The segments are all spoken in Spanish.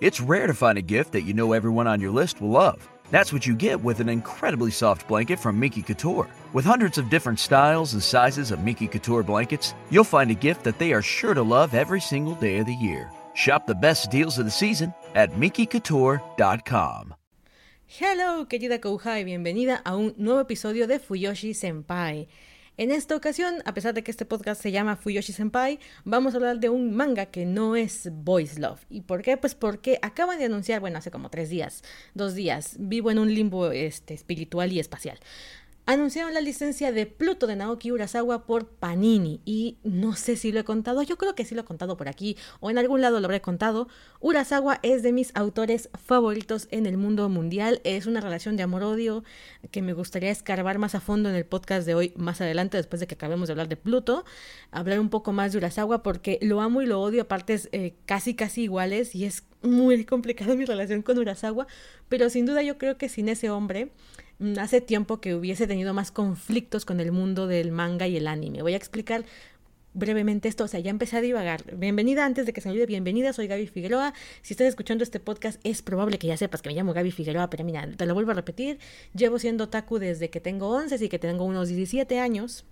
It's rare to find a gift that you know everyone on your list will love. That's what you get with an incredibly soft blanket from Miki Couture. With hundreds of different styles and sizes of Miki Couture blankets, you'll find a gift that they are sure to love every single day of the year. Shop the best deals of the season at MikiCouture.com. Hello, querida Kouha, y bienvenida a un nuevo episodio de Fuyoshi Senpai. En esta ocasión, a pesar de que este podcast se llama Fuyoshi Senpai, vamos a hablar de un manga que no es Boys Love. ¿Y por qué? Pues porque acaban de anunciar, bueno, hace como tres días, dos días, vivo en un limbo este, espiritual y espacial anunciaron la licencia de Pluto de Naoki Urasawa por Panini. Y no sé si lo he contado, yo creo que sí lo he contado por aquí o en algún lado lo habré contado. Urasawa es de mis autores favoritos en el mundo mundial. Es una relación de amor-odio que me gustaría escarbar más a fondo en el podcast de hoy, más adelante, después de que acabemos de hablar de Pluto. Hablar un poco más de Urasawa porque lo amo y lo odio a partes eh, casi, casi iguales y es muy complicada mi relación con Urasawa. Pero sin duda yo creo que sin ese hombre Mm, hace tiempo que hubiese tenido más conflictos con el mundo del manga y el anime. Voy a explicar brevemente esto, o sea, ya empecé a divagar. Bienvenida, antes de que se me olvide, bienvenida, soy Gaby Figueroa. Si estás escuchando este podcast, es probable que ya sepas que me llamo Gaby Figueroa, pero mira, te lo vuelvo a repetir. Llevo siendo taku desde que tengo 11, y que tengo unos 17 años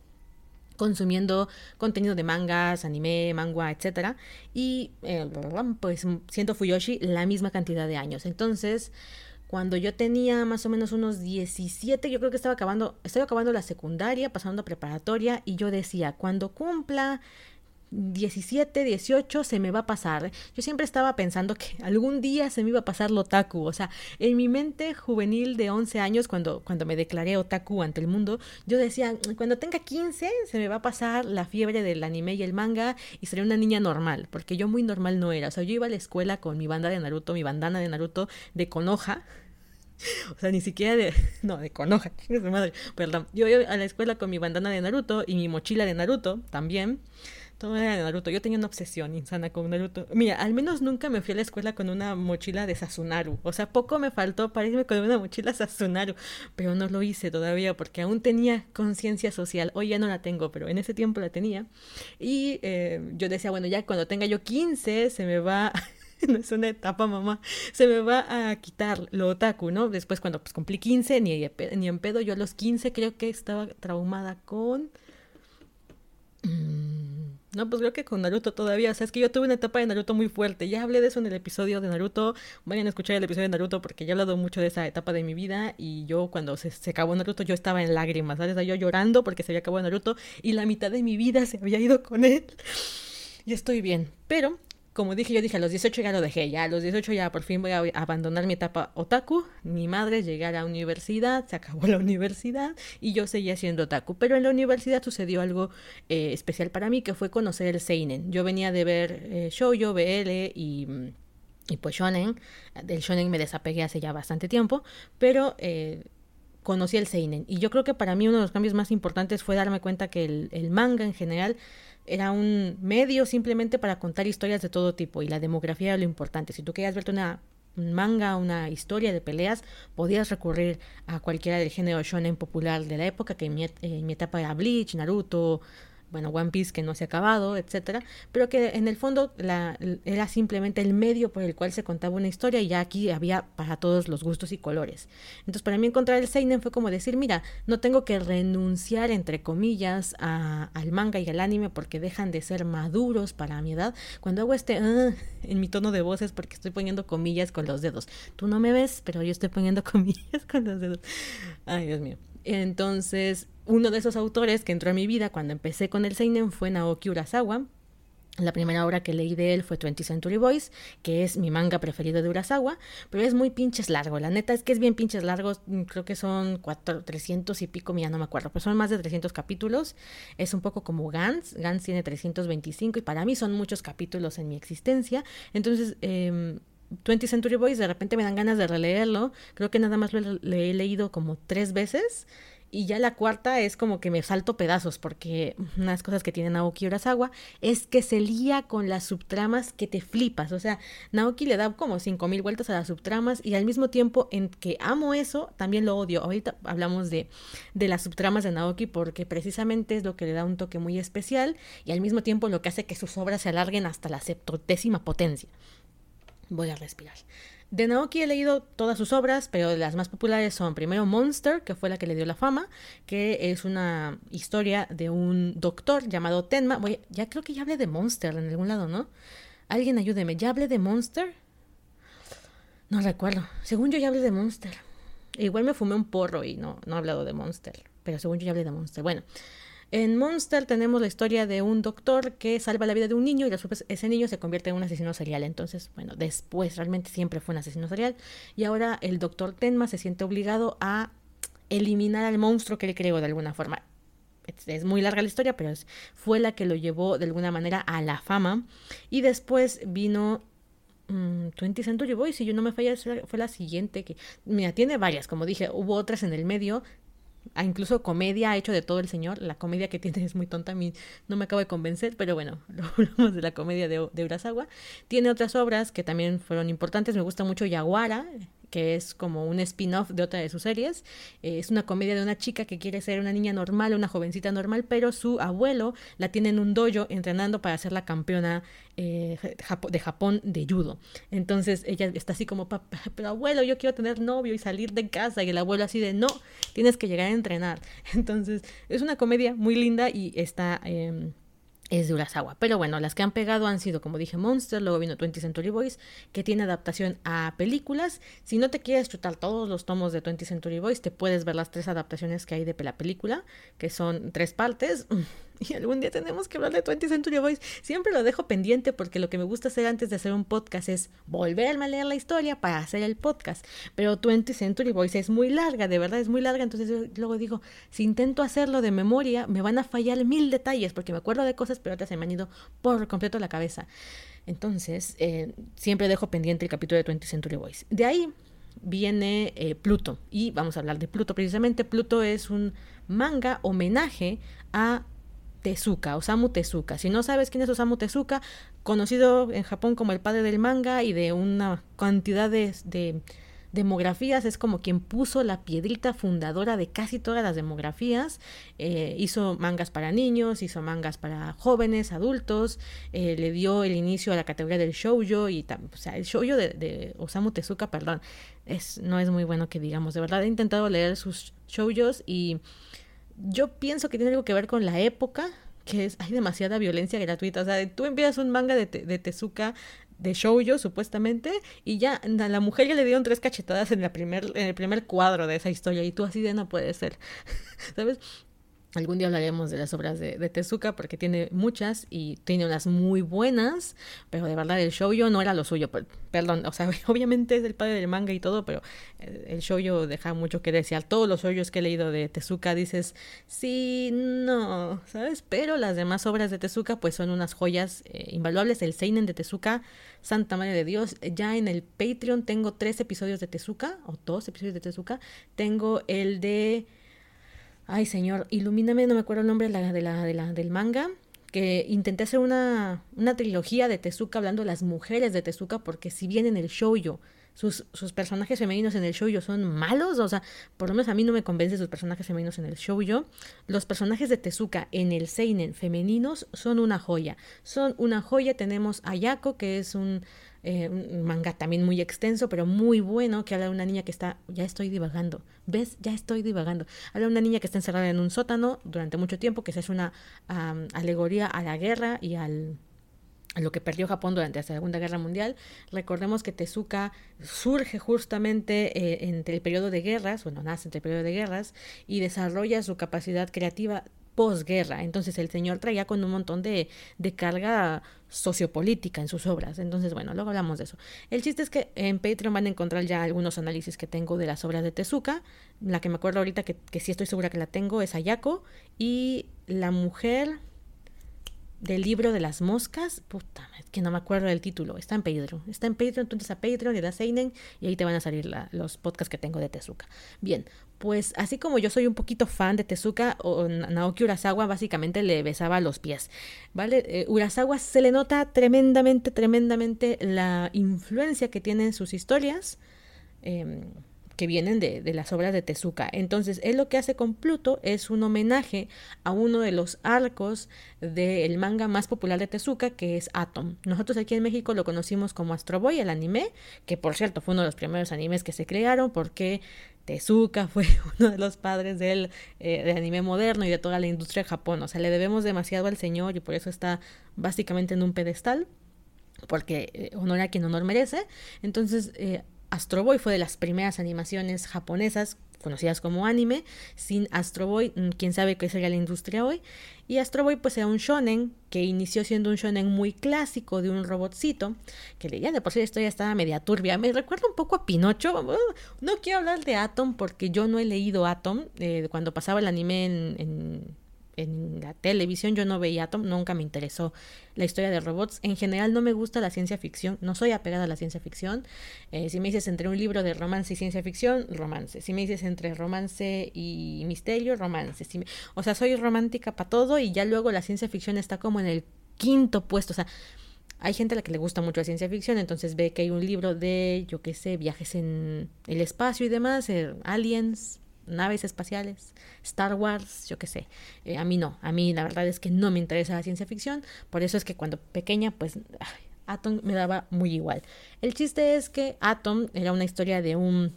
consumiendo contenido de mangas, anime, manga, etcétera, y eh, pues siendo Fuyoshi la misma cantidad de años. Entonces, cuando yo tenía más o menos unos 17, yo creo que estaba acabando, estaba acabando la secundaria, pasando a preparatoria, y yo decía, cuando cumpla 17, 18 se me va a pasar. Yo siempre estaba pensando que algún día se me iba a pasar lo otaku. O sea, en mi mente juvenil de 11 años, cuando, cuando me declaré otaku ante el mundo, yo decía, cuando tenga 15 se me va a pasar la fiebre del anime y el manga y seré una niña normal, porque yo muy normal no era. O sea, yo iba a la escuela con mi banda de Naruto, mi bandana de Naruto de Konoha. O sea, ni siquiera de. No, de Konoha, madre. Perdón. Yo iba a la escuela con mi bandana de Naruto y mi mochila de Naruto también. Todo era de Naruto. Yo tenía una obsesión insana con Naruto. Mira, al menos nunca me fui a la escuela con una mochila de Sasunaru. O sea, poco me faltó para irme con una mochila Sasunaru. Pero no lo hice todavía porque aún tenía conciencia social. Hoy ya no la tengo, pero en ese tiempo la tenía. Y eh, yo decía, bueno, ya cuando tenga yo 15 se me va... no es una etapa, mamá. Se me va a quitar lo otaku, ¿no? Después cuando pues, cumplí 15, ni, ni en pedo, yo a los 15 creo que estaba traumada con... Mm, no, pues creo que con Naruto todavía. O sea, es que yo tuve una etapa de Naruto muy fuerte. Ya hablé de eso en el episodio de Naruto. Vayan a escuchar el episodio de Naruto porque ya he hablado mucho de esa etapa de mi vida. Y yo, cuando se, se acabó Naruto, yo estaba en lágrimas, ¿sabes? Yo llorando porque se había acabado Naruto y la mitad de mi vida se había ido con él. Y estoy bien. Pero como dije, yo dije, a los 18 ya lo dejé, ya a los 18 ya por fin voy a abandonar mi etapa otaku, mi madre llegar a la universidad, se acabó la universidad y yo seguía siendo otaku, pero en la universidad sucedió algo eh, especial para mí que fue conocer el seinen. Yo venía de ver eh, shoujo, BL y y pues shonen, del shonen me desapegué hace ya bastante tiempo, pero eh, conocí el seinen. Y yo creo que para mí uno de los cambios más importantes fue darme cuenta que el manga en general era un medio simplemente para contar historias de todo tipo y la demografía era lo importante. Si tú querías verte una un manga, una historia de peleas, podías recurrir a cualquiera del género shonen popular de la época, que en mi, en mi etapa era Bleach, Naruto, bueno, One Piece que no se ha acabado, etcétera, pero que en el fondo la, era simplemente el medio por el cual se contaba una historia y ya aquí había para todos los gustos y colores. Entonces, para mí encontrar el seinen fue como decir, mira, no tengo que renunciar entre comillas al manga y al anime porque dejan de ser maduros para mi edad. Cuando hago este ah", en mi tono de voz es porque estoy poniendo comillas con los dedos. Tú no me ves, pero yo estoy poniendo comillas con los dedos. Ay, Dios mío. Entonces, uno de esos autores que entró a mi vida cuando empecé con el Seinen fue Naoki Urasawa. La primera obra que leí de él fue 20 Century Boys, que es mi manga preferido de Urasawa, pero es muy pinches largo. La neta es que es bien pinches largo, mm, creo que son cuatro, 300 y pico, ya no me acuerdo, pero son más de 300 capítulos. Es un poco como Gans, Gans tiene 325 y para mí son muchos capítulos en mi existencia. Entonces, eh, 20 Century Boys de repente me dan ganas de releerlo. Creo que nada más lo he leído como tres veces y ya la cuarta es como que me salto pedazos, porque unas cosas que tiene Naoki Urasawa es que se lía con las subtramas que te flipas. O sea, Naoki le da como cinco mil vueltas a las subtramas y al mismo tiempo en que amo eso, también lo odio. Ahorita hablamos de, de las subtramas de Naoki porque precisamente es lo que le da un toque muy especial y al mismo tiempo lo que hace que sus obras se alarguen hasta la septotésima potencia. Voy a respirar. De Naoki he leído todas sus obras, pero las más populares son primero Monster, que fue la que le dio la fama, que es una historia de un doctor llamado Tenma. Voy, ya creo que ya hablé de Monster en algún lado, ¿no? Alguien ayúdeme, ¿ya hablé de Monster? No recuerdo. Según yo ya hablé de Monster. Igual me fumé un porro y no, no he hablado de Monster. Pero según yo ya hablé de Monster. Bueno, en Monster tenemos la historia de un doctor que salva la vida de un niño y después ese niño se convierte en un asesino serial. Entonces, bueno, después realmente siempre fue un asesino serial. Y ahora el doctor Tenma se siente obligado a eliminar al monstruo que él creó de alguna forma. Es, muy larga la historia, pero fue la que lo llevó de alguna manera a la fama. Y después vino 20 mm, Century Boys, si yo no me falla, fue la siguiente que, mira, tiene varias, como dije, hubo otras en el medio, incluso comedia ha hecho de todo el señor. La comedia que tiene es muy tonta, a mí no me acabo de convencer, pero bueno, hablamos de la comedia de, de Urasawa. Tiene otras obras que también fueron importantes, me gusta mucho Yaguara, que es como un spin-off de otra de sus series. Eh, es una comedia de una chica que quiere ser una niña normal, una jovencita normal, pero su abuelo la tiene en un dojo entrenando para ser la campeona eh, de Japón de judo. Entonces ella está así como, pero abuelo, yo quiero tener novio y salir de casa. Y el abuelo así de, no, tienes que llegar a entrenar. Entonces es una comedia muy linda y está... Em, es de Urasawa. Pero bueno, las que han pegado han sido, como dije, Monster, luego vino 20 Century Boys, que tiene adaptación a películas. Si no te quieres chutar todos los tomos de 20 Century Boys, te puedes ver las tres adaptaciones que hay de la película, que son tres partes. Y algún día tenemos que hablar de 20 Century Boys. Siempre lo dejo pendiente porque lo que me gusta hacer antes de hacer un podcast es volverme a leer la historia para hacer el podcast. Pero 20 Century Boys es muy larga, de verdad es muy larga. Entonces yo luego digo, si intento hacerlo de memoria, me van a fallar mil detalles porque me acuerdo de cosas, pero otras se me han ido por completo la cabeza. Entonces, eh, siempre dejo pendiente el capítulo de 20 Century Boys. De ahí viene eh, Pluto. Y vamos a hablar de Pluto precisamente. Pluto es un manga homenaje a Tezuka, Osamu Tezuka. Si no sabes quién es Osamu Tezuka, conocido en Japón como el padre del manga y de una cantidad de, demografías, es como quien puso la piedrita fundadora de casi todas las demografías. Eh, hizo mangas para niños, hizo mangas para jóvenes, adultos, eh, le dio el inicio a la categoría del shoujo y o sea, el shoujo de, Osamu Tezuka, perdón, es, no es muy bueno que digamos. De verdad he intentado leer sus shoujos y yo pienso que tiene algo que ver con la época, que es, hay demasiada violencia gratuita. O sea, tú envías un manga de Tezuka de shoujo supuestamente y ya a la mujer ya le dieron tres cachetadas en, la primer, en el primer cuadro de esa historia y tú así de no puede ser sabes Algún día hablaremos de las obras de, Tezuka porque tiene muchas y tiene unas muy buenas, pero de verdad el shoujo no era lo suyo. Perdón, o sea, obviamente es el padre del manga y todo, pero eh, el shoujo deja mucho que desear. Todos los shoujos que he leído de Tezuka dices, sí, no, ¿sabes? Pero las demás obras de Tezuka pues son unas joyas eh, invaluables. El Seinen de Tezuka, Santa Madre de Dios. Ya en el Patreon tengo tres episodios de Tezuka, o dos episodios de Tezuka. Tengo el de... Ay, señor, ilumíname, no me acuerdo el nombre de la, de la, de la, del manga, que intenté hacer una, una trilogía de Tezuka hablando de las mujeres de Tezuka, porque si bien en el shoujo sus, sus personajes femeninos en el shoujo son malos, o sea, por lo menos a mí no me convence sus personajes femeninos en el shoujo, los personajes de Tezuka en el seinen femeninos son una joya, son una joya, tenemos a Yako, que es un eh, un manga también muy extenso, pero muy bueno, que habla de una niña que está, ya estoy divagando, ¿ves? Ya estoy divagando. Habla de una niña que está encerrada en un sótano durante mucho tiempo, que hace una alegoría a la guerra y al, a lo que perdió Japón durante la Segunda Guerra Mundial. Recordemos que Tezuka surge justamente eh, entre el periodo de guerras, bueno, nace entre el periodo de guerras, y desarrolla su capacidad creativa posguerra. Entonces el señor traía con un montón de, de, carga sociopolítica en sus obras. Entonces, bueno, luego hablamos de eso. El chiste es que en Patreon van a encontrar ya algunos análisis que tengo de las obras de Tezuka. La que me acuerdo ahorita que, que sí estoy segura que la tengo es Ayako. Y la mujer del libro de las moscas, puta, es que no me acuerdo del título, está en Patreon, está en Patreon, entonces a Patreon le das Seinen y ahí te van a salir los podcasts que tengo de Tezuka. Bien, pues así como yo soy un poquito fan de Tezuka, o Naoki Urasawa básicamente le besaba los pies, ¿vale? Eh, Urasawa se le nota tremendamente, tremendamente la influencia que tiene en sus historias. Em, que vienen de, de, las obras de Tezuka. Entonces, él lo que hace con Pluto es un homenaje a uno de los arcos del manga más popular de Tezuka, que es Atom. Nosotros aquí en México lo conocimos como Astro Boy, el anime, que por cierto fue uno de los primeros animes que se crearon porque Tezuka fue uno de los padres del eh, anime moderno y de toda la industria de Japón. O sea, le debemos demasiado al señor y por eso está básicamente en un pedestal, porque eh, honor a quien honor merece. Entonces, eh, Astro Boy fue de las primeras animaciones japonesas conocidas como anime. Sin Astro Boy, mm, quién sabe qué sería la industria hoy. Y Astro Boy pues era un shonen que inició siendo un shonen muy clásico de un robotcito, que ya de por sí la historia estaba media turbia. Me recuerda un poco a Pinocho. No quiero hablar de Atom porque yo no he leído Atom. Eh, cuando pasaba el anime en la televisión yo no veía Atom, nunca me interesó la historia de robots. En general no me gusta la ciencia ficción, no soy apegada a la ciencia ficción. Eh, si me dices entre un libro de romance y ciencia ficción, romance. Si me dices entre romance y misterio, romance. Si o sea, soy romántica para todo y ya luego la ciencia ficción está como en el quinto puesto. O sea, hay gente a la que le gusta mucho la ciencia ficción, entonces ve que hay un libro de, yo qué sé, viajes en el espacio y demás, eh, aliens, naves espaciales, Star Wars, yo qué sé. Eh, a mí no, a mí la verdad es que no me interesa la ciencia ficción, por eso es que cuando pequeña, pues Atom me daba muy igual. El chiste es que Atom era una historia de un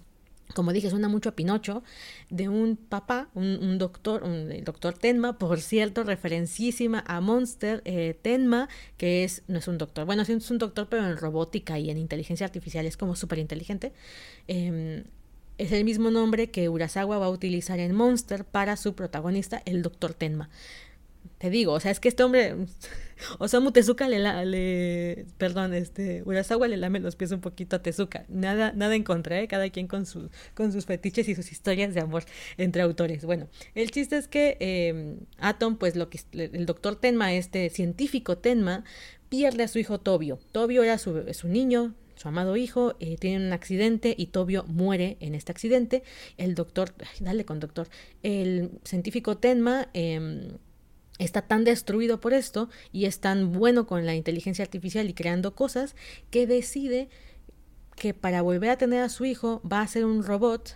como dije, suena mucho a Pinocho, de un papá, un, doctor, un el doctor Tenma, por cierto, referencísima a Monster eh, Tenma, que es, no es un doctor, bueno, sí es un doctor, pero en robótica y en inteligencia artificial es como súper inteligente. Em, es el mismo nombre que Urasawa va a utilizar en Monster para su protagonista, el Dr. Tenma. Te digo, o sea, es que este hombre, Osamu Tezuka le, le perdón, este, Urasawa le lame los pies un poquito a Tezuka. Nada, nada en contra, ¿eh? cada quien con, sus con sus fetiches y sus historias de amor entre autores. Bueno, el chiste es que eh, Atom, pues lo que el doctor Tenma, este científico Tenma, pierde a su hijo Tobio. Tobio era su, su niño, su amado hijo, eh, tiene un accidente y Tobio muere en este accidente. El doctor, dale con doctor, el científico Tenma em, está tan destruido por esto y es tan bueno con la inteligencia artificial y creando cosas que decide que para volver a tener a su hijo va a ser un robot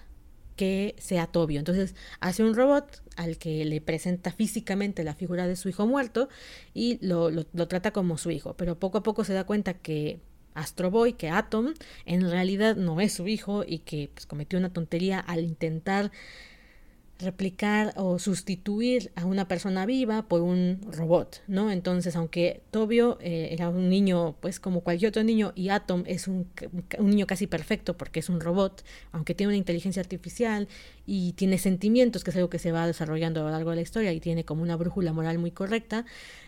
que sea Tobio. Entonces hace un robot al que le presenta físicamente la figura de su hijo muerto y lo trata como su hijo. Pero poco a poco se da cuenta que Astro Boy, que Atom en realidad no es su hijo y que pues, cometió una tontería al intentar replicar o sustituir a una persona viva por un robot, ¿no? Entonces, aunque Tobio eh, era un niño, pues como cualquier otro niño, y Atom es un, un, niño casi perfecto porque es un robot, aunque tiene una inteligencia artificial y tiene sentimientos, que es algo que se va desarrollando a lo largo de la historia y tiene como una brújula moral muy correcta,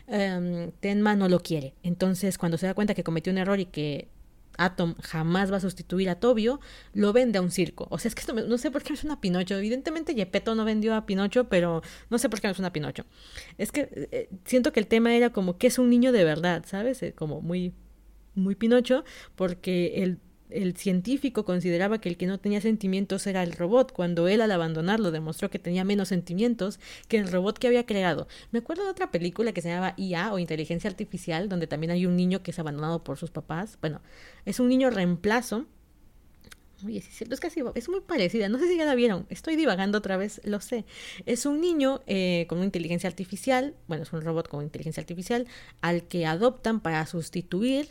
um, Tenma no lo quiere. Entonces, cuando se da cuenta que cometió un error y que Atom jamás va a sustituir a Tobio, lo vende a un circo. O sea, es que esto no sé por qué me suena Pinocho. Evidentemente Gepetto no vendió a Pinocho, pero no sé por qué me suena a Pinocho. Es que eh, siento que el tema era como que es un niño de verdad, ¿sabes? Eh, como muy, muy Pinocho, porque el el científico consideraba que el que no tenía sentimientos era el robot, cuando él al abandonarlo demostró que tenía menos sentimientos que el robot que había creado. Me acuerdo de otra película que se llamaba IA o Inteligencia Artificial, donde también hay un niño que es abandonado por sus papás. Bueno, es un niño reemplazo. Oye, es cierto, es casi, es muy parecida, no sé si ya la vieron, estoy divagando otra vez, lo sé. Es un niño eh, con una inteligencia artificial, bueno, es un robot con inteligencia artificial, al que adoptan para sustituir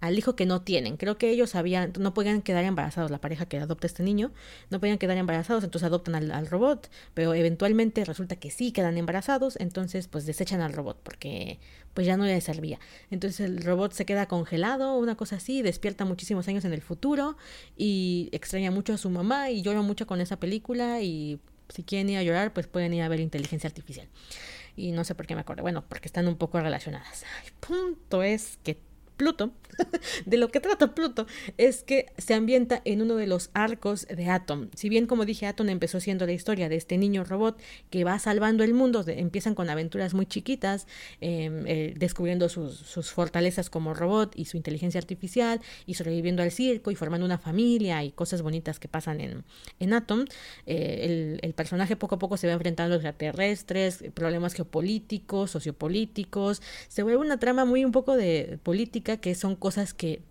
al hijo que no tienen. Creo que ellos habían, no podían quedar embarazados, la pareja que adopta este niño, no podían quedar embarazados, entonces adoptan al, robot, pero eventualmente resulta que sí quedan embarazados, entonces pues desechan al robot porque pues ya no le servía. Entonces el robot se queda congelado, una cosa así, despierta muchísimos años en el futuro y extraña mucho a su mamá y llora mucho con esa película y si quieren ir a llorar pues pueden ir a ver inteligencia artificial. Y no sé por qué me acuerdo, bueno, porque están un poco relacionadas. El punto es que Pluto, de lo que trata Pluto, es que se ambienta en uno de los arcos de Atom. Si bien, como dije, Atom empezó siendo la historia de este niño robot que va salvando el mundo, empiezan con aventuras muy chiquitas, em, eh, descubriendo sus, fortalezas como robot y su inteligencia artificial, y sobreviviendo al circo y formando una familia y cosas bonitas que pasan en, Atom. Eh, el, personaje poco a poco se va enfrentando a los extraterrestres, problemas geopolíticos, sociopolíticos, se vuelve una trama muy un poco de política que son cosas que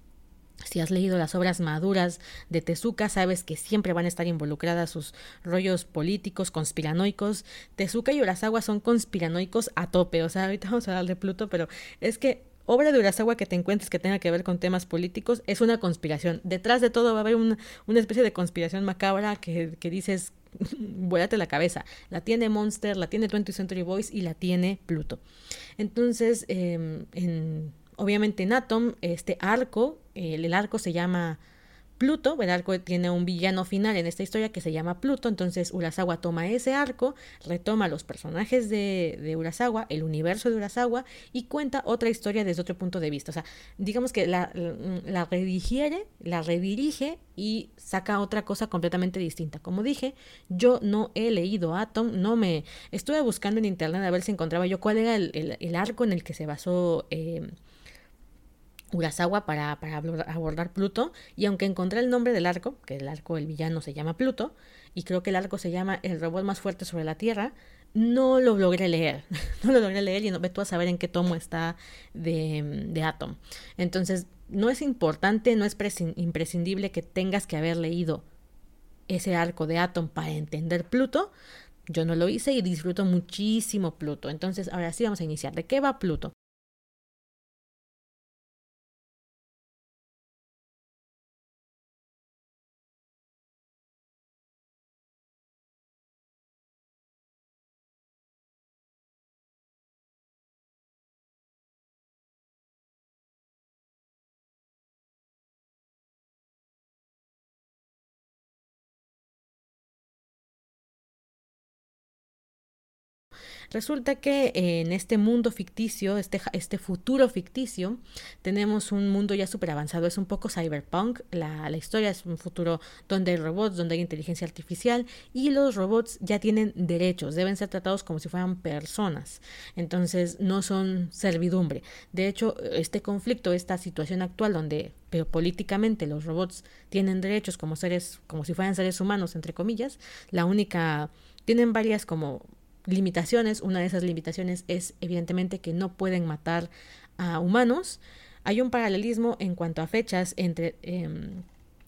Si has leído las obras maduras de Tezuka, sabes que siempre van a estar involucradas sus rollos políticos, conspiranoicos. Tezuka y Urasawa son conspiranoicos a tope. O sea, ahorita vamos a hablar de Pluto, pero es que obra de Urasawa que te encuentres que tenga que ver con temas políticos es una conspiración. Detrás de todo va a haber una, una especie de conspiración macabra que, que dices, vuélate la cabeza. La tiene Monster, la tiene 20th Century Boys y la tiene Pluto. Entonces, eh, en Obviamente en Atom, este arco, el, arco se llama Pluto, el arco tiene un villano final en esta historia que se llama Pluto, entonces Urasawa toma ese arco, retoma los personajes de, de, Urasawa, el universo de Urasawa y cuenta otra historia desde otro punto de vista. O sea, digamos que la, la redigiere, la redirige y saca otra cosa completamente distinta. Como dije, yo no he leído Atom, no me... Estuve buscando en internet a ver si encontraba yo cuál era el, el, arco en el que se basó... Eh, Urasawa para, abordar Pluto, y aunque encontré el nombre del arco, que el arco, el villano se llama Pluto, y creo que el arco se llama El robot más fuerte sobre la Tierra, no lo logré leer, no lo logré leer y no ve tú a saber en qué tomo está de, de Atom. Entonces, no es importante, no es imprescindible que tengas que haber leído ese arco de Atom para entender Pluto. Yo no lo hice y disfruto muchísimo Pluto. Entonces, ahora sí vamos a iniciar. ¿De qué va Pluto? Resulta que en este mundo ficticio, este, este futuro ficticio, tenemos un mundo ya súper avanzado, es un poco cyberpunk, la, la, historia es un futuro donde hay robots, donde hay inteligencia artificial y los robots ya tienen derechos, deben ser tratados como si fueran personas, entonces no son servidumbre. De hecho, este conflicto, esta situación actual donde pero políticamente los robots tienen derechos como seres, como si fueran seres humanos, entre comillas, la única, tienen varias como limitaciones. Una de esas limitaciones es evidentemente que no pueden matar a humanos. Hay un paralelismo en cuanto a fechas entre eh,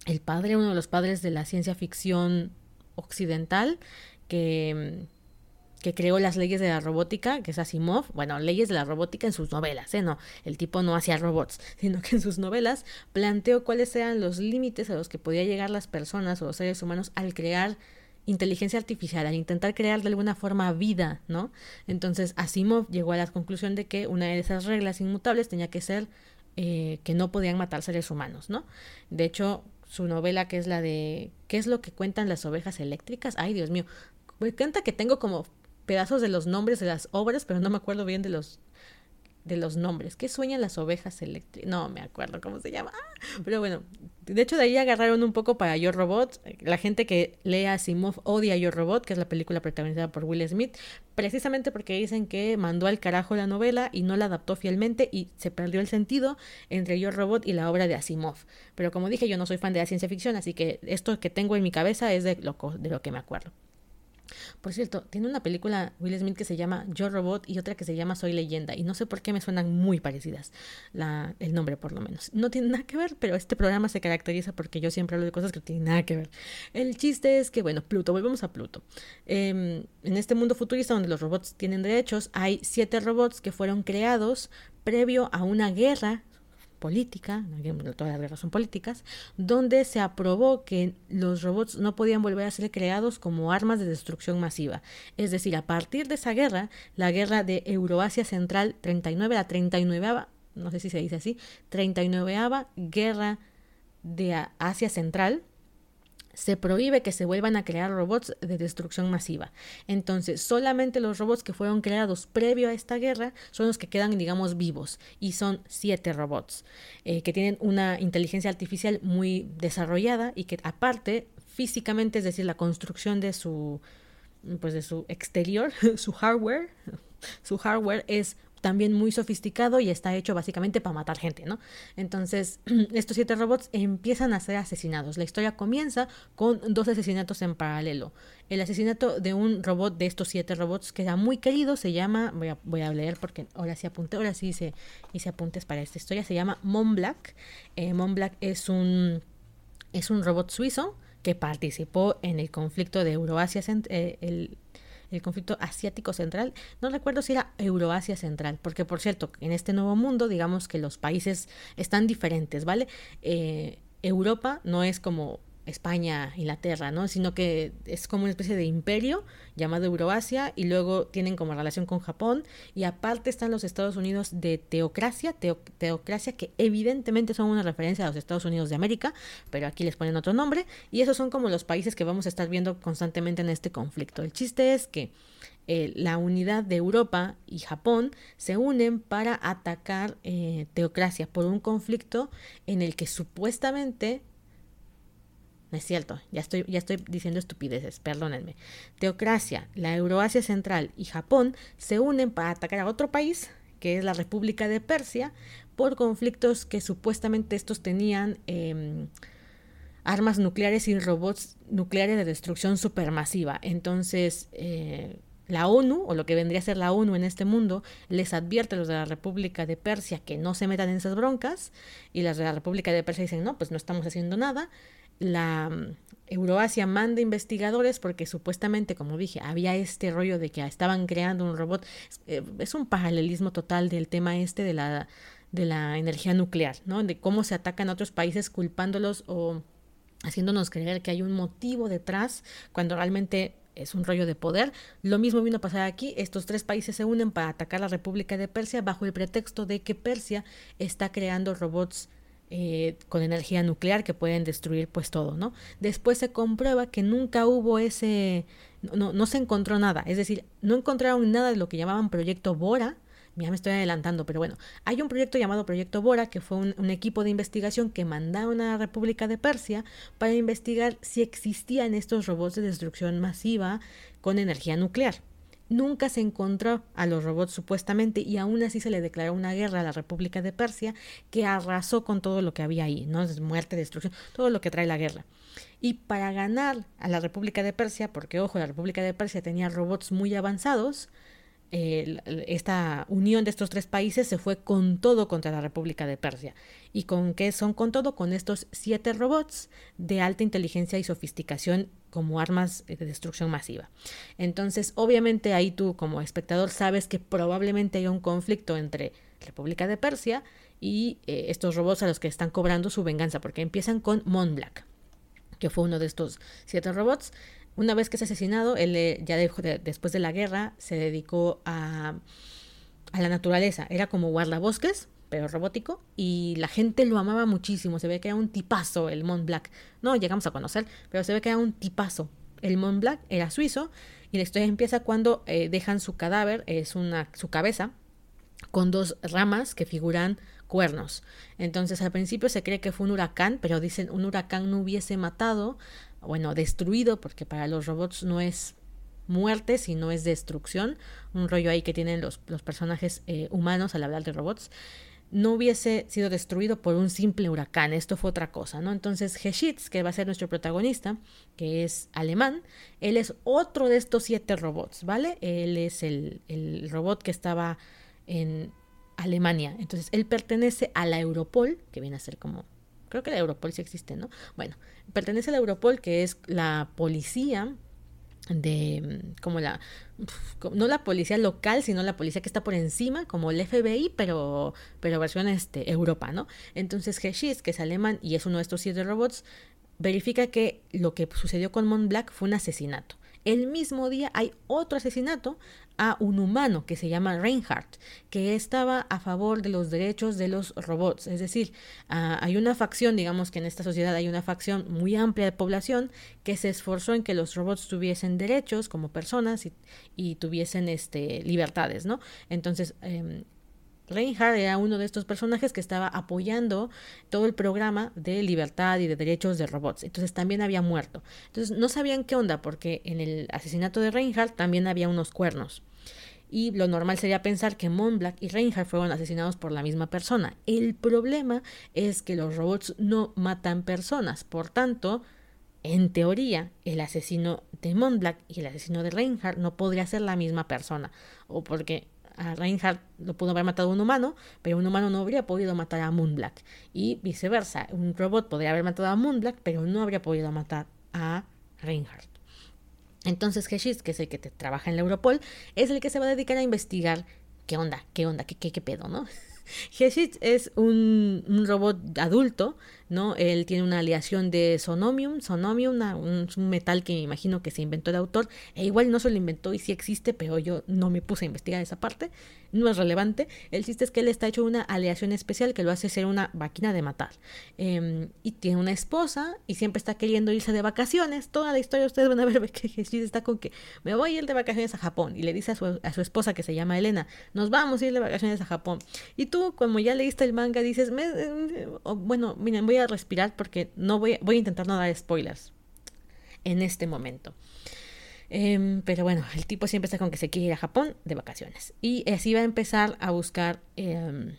el padre, uno de los padres de la ciencia ficción occidental, que, que creó las leyes de la robótica, que es Asimov, bueno, leyes de la robótica en sus novelas, ¿eh? No, el tipo no hacía robots, sino que en sus novelas planteó cuáles eran los límites a los que podía llegar las personas o los seres humanos al crear inteligencia artificial, al intentar crear de alguna forma vida, ¿no? Entonces Asimov llegó a la conclusión de que una de esas reglas inmutables tenía que ser eh, que no podían matar seres humanos, ¿no? De hecho, su novela que es la de ¿Qué es lo que cuentan las ovejas eléctricas? Ay, Dios mío, me encanta que tengo como pedazos de los nombres de las obras, pero no me acuerdo bien de los de los nombres. ¿Qué sueñan las ovejas eléctricas? No me acuerdo cómo se llama. Pero bueno, de hecho de ahí agarraron un poco para Yo Robot. La gente que lea Simov odia Yo Robot, que es la película protagonizada por Will Smith, precisamente porque dicen que mandó al carajo la novela y no la adaptó fielmente y se perdió el sentido entre Yo Robot y la obra de Asimov. Pero como dije, yo no soy fan de la ciencia ficción, así que esto que tengo en mi cabeza es de lo, de lo que me acuerdo. Por cierto, tiene una película Will Smith que se llama Yo Robot y otra que se llama Soy Leyenda y no sé por qué me suenan muy parecidas, el nombre por lo menos. No tiene nada que ver, pero este programa se caracteriza porque yo siempre hablo de cosas que no tienen nada que ver. El chiste es que, bueno, Pluto, volvemos a Pluto. Eh, en este mundo futurista donde los robots tienen derechos, hay siete robots que fueron creados previo a una guerra política, todas las guerras son políticas, donde se aprobó que los robots no podían volver a ser creados como armas de destrucción masiva. Es decir, a partir de esa guerra, la guerra de Euroasia Central 39, la 39, no sé si se dice así, 39 guerra de Asia Central, se prohíbe que se vuelvan a crear robots de destrucción masiva. Entonces, solamente los robots que fueron creados previo a esta guerra son los que quedan, digamos, vivos. Y son siete robots eh, que tienen una inteligencia artificial muy desarrollada y que aparte, físicamente, es decir, la construcción de su, pues de su exterior, su hardware, su hardware es también muy sofisticado y está hecho básicamente para matar gente, ¿no? Entonces, estos siete robots empiezan a ser asesinados. La historia comienza con dos asesinatos en paralelo. El asesinato de un robot de estos siete robots que era muy querido, se llama, voy a, voy a leer porque ahora sí apunté, ahora sí hice, hice apuntes para esta historia, se llama Mon Black. Eh, Mon Black es un, es un robot suizo que participó en el conflicto de Euroasia, eh, el el conflicto asiático central. No recuerdo si era Euroasia central, porque por cierto, en este nuevo mundo, digamos que los países están diferentes, ¿vale? Eh, Europa no es como España, Inglaterra, ¿no? Sino que es como una especie de imperio llamado Euroasia y luego tienen como relación con Japón y aparte están los Estados Unidos de teocracia, teocracia que evidentemente son una referencia a los Estados Unidos de América, pero aquí les ponen otro nombre y esos son como los países que vamos a estar viendo constantemente en este conflicto. El chiste es que eh, la unidad de Europa y Japón se unen para atacar eh, teocracia por un conflicto en el que supuestamente no es cierto, ya estoy, ya estoy diciendo estupideces, perdónenme. Teocracia, la Euroasia Central y Japón se unen para atacar a otro país, que es la República de Persia, por conflictos que supuestamente estos tenían em, armas nucleares y robots nucleares de destrucción supermasiva. Entonces, eh, la ONU, o lo que vendría a ser la ONU en este mundo, les advierte a los de la República de Persia que no se metan en esas broncas, y las de la República de Persia dicen, no, pues no estamos haciendo nada, la mm, Euroasia manda investigadores porque supuestamente, como dije, había este rollo de que estaban creando un robot. Eh, es un paralelismo total del tema este de la, de la energía nuclear, ¿no? De cómo se atacan a otros países culpándolos o haciéndonos creer que hay un motivo detrás cuando realmente es un rollo de poder. Lo mismo vino a pasar aquí. Estos tres países se unen para atacar a la República de Persia bajo el pretexto de que Persia está creando robots eh, con energía nuclear que pueden destruir pues todo, ¿no? Después se comprueba que nunca hubo ese, no, no se encontró nada, es decir, no encontraron nada de lo que llamaban proyecto Bora, ya me estoy adelantando, pero bueno, hay un proyecto llamado Proyecto Bora, que fue un, un, equipo de investigación que mandaron a la República de Persia para investigar si existían estos robots de destrucción masiva con energía nuclear. Nunca se encontró a los robots supuestamente y aún así se le declaró una guerra a la República de Persia que arrasó con todo lo que había ahí, ¿no? Muerte, destrucción, todo lo que trae la guerra. Y para ganar a la República de Persia, porque ojo, la República de Persia tenía robots muy avanzados, esta unión de estos tres países se fue con todo contra la República de Persia. ¿Y con qué son con todo? Con estos siete robots de alta inteligencia y sofisticación como armas de destrucción masiva. Entonces, obviamente ahí tú como espectador sabes que probablemente haya un conflicto entre República de Persia y eh, estos robots a los que están cobrando su venganza, porque empiezan con Mon Black, que fue uno de estos siete robots una vez que es asesinado, él eh, ya después de la guerra se dedicó a, a la naturaleza. Era como guardabosques, pero robótico, y la gente lo amaba muchísimo. Se ve que era un tipazo el Mont Black. No llegamos a conocer, pero se ve que era un tipazo. El Mont Black era suizo, y la historia empieza cuando eh, dejan su cadáver, es una, su cabeza, con dos ramas que figuran cuernos. Entonces al principio se cree que fue un huracán, pero dicen un huracán no hubiese matado bueno, destruido, porque para los robots no es muerte, sino es destrucción, un rollo ahí que tienen los, los personajes eh, humanos al hablar de robots, no hubiese sido destruido por un simple huracán, esto fue otra cosa, ¿no? Entonces Heschitz, que va a ser nuestro protagonista, que es alemán, él es otro de estos siete robots, ¿vale? Él es el, el robot que estaba en Alemania, entonces él pertenece a la Europol, que viene a ser como creo que la Europol sí existe, ¿no? Bueno, pertenece a la Europol, que es la policía de como la no la policía local sino la policía que está por encima como el FBI pero pero versión este Europa no entonces Heshis que es alemán y es uno de estos siete robots verifica que lo que sucedió con Mont Black fue un asesinato el mismo día hay otro asesinato a un humano que se llama Reinhardt, que estaba a favor de los derechos de los robots. Es decir, uh, hay una facción, digamos que en esta sociedad hay una facción muy amplia de población que se esforzó en que los robots tuviesen derechos como personas y, y tuviesen este, libertades, ¿no? Entonces, eh, Reinhardt era uno de estos personajes que estaba apoyando todo el programa de libertad y de derechos de robots. Entonces también había muerto. Entonces no sabían qué onda porque en el asesinato de Reinhardt también había unos cuernos. y lo normal sería pensar que Moonblack y Reinhardt fueron asesinados por la misma persona. El problema es que los robots no matan personas, por tanto, en teoría, el asesino de Moonblack y el asesino de Reinhardt no podría ser la misma persona, o porque a Reinhardt lo pudo haber matado un humano, pero un humano no habría podido matar a Moonblack. Y viceversa, un robot podría haber matado a Moonblack, pero no habría podido matar a Reinhardt. Entonces Heshis, que es el que trabaja en la Europol, es el que se va a dedicar a investigar qué onda, qué onda, qué, qué, qué pedo, ¿no? Heshit es un, robot adulto ¿no? Él tiene una aleación de sonomium, sonomium, un, metal que me imagino que se inventó el autor, e igual no se lo inventó y sí existe, pero yo no me puse a investigar esa parte, no es relevante. El chiste es que él está hecho una aleación especial que lo hace ser una máquina de matar. Em, y tiene una esposa y siempre está queriendo irse de vacaciones. Toda la historia ustedes van a ver que Jesús está con que me voy a ir de vacaciones a Japón y le dice a su, a su esposa que se llama Elena, nos vamos a ir de vacaciones a Japón. Y tú, como ya leíste el manga, dices, me, eh, bueno, miren, voy a respirar porque no voy, voy a intentar no dar spoilers en este momento. Em, pero bueno, el tipo siempre está con que se quiere ir a Japón de vacaciones. Y así va a empezar a buscar em,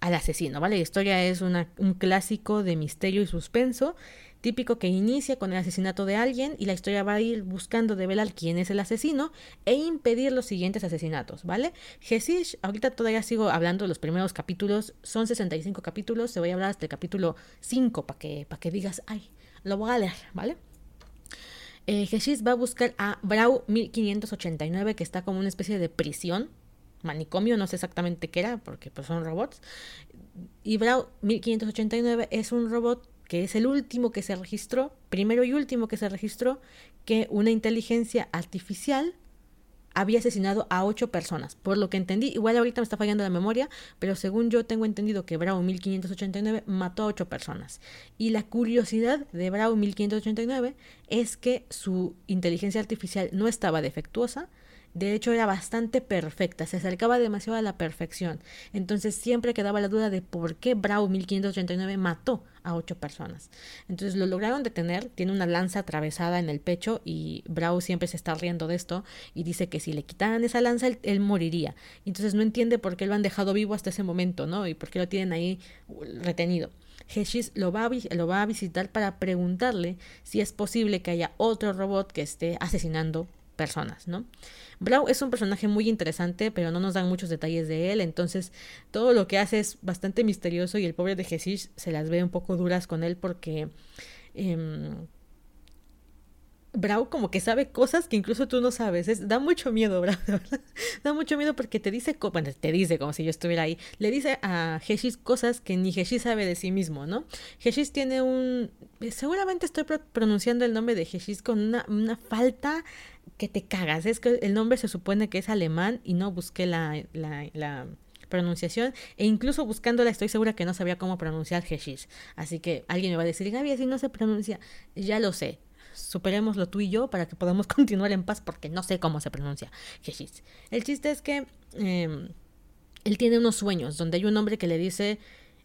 al asesino, ¿vale? La historia es un clásico de misterio y suspenso típico que inicia con el asesinato de alguien y la historia va a ir buscando develar quién es el asesino e impedir los siguientes asesinatos, ¿vale? Gesish, ahorita todavía sigo hablando de los primeros capítulos, son 65 capítulos, se voy a hablar hasta el capítulo 5 para que, que digas, ay, lo voy a leer, ¿vale? Eh, va a buscar a Brau 1589, que está como una especie de prisión, manicomio, no sé exactamente qué era, porque pues son robots. Y Brau 1589 es un robot que es el último que se registró, primero y último que se registró, que una inteligencia artificial había asesinado a ocho personas. Por lo que entendí, igual ahorita me está fallando la memoria, pero según yo tengo entendido que Bravo 1589 mató a ocho personas. Y la curiosidad de Bravo 1589 es que su inteligencia artificial no estaba defectuosa, de hecho, era bastante perfecta, se acercaba demasiado a la perfección. Entonces siempre quedaba la duda de por qué Brau 1589 mató a ocho personas. Entonces lo lograron detener, tiene una lanza atravesada en el pecho y Brau siempre se está riendo de esto y dice que si le quitaran esa lanza él, moriría. Entonces no entiende por qué lo han dejado vivo hasta ese momento, ¿no? Y por qué lo tienen ahí uh, retenido. Heshis lo va, a, lo va a visitar para preguntarle si es posible que haya otro robot que esté asesinando personas, ¿no? Brau es un personaje muy interesante, pero no nos dan muchos detalles de él, entonces todo lo que hace es bastante misterioso y el pobre de Jesús se las ve un poco duras con él porque eh, Brau como que sabe cosas que incluso tú no sabes. Es, da mucho miedo, Brau, Da mucho miedo porque te dice, bueno, te dice como si yo estuviera ahí. Le dice a Heshis cosas que ni Heshis sabe de sí mismo, ¿no? Heshis tiene un... Seguramente estoy pronunciando el nombre de Heshis con una falta que te cagas. Es que el nombre se supone que es alemán y no busqué la, la, pronunciación e incluso buscándola estoy segura que no sabía cómo pronunciar Heshis. Así que alguien me va a decir, Gaby, así no se pronuncia. Ya lo sé. Superémoslo tú y yo para que podamos continuar en paz porque no sé cómo se pronuncia Heshis. El chiste es que em, él tiene unos sueños donde hay un hombre que le dice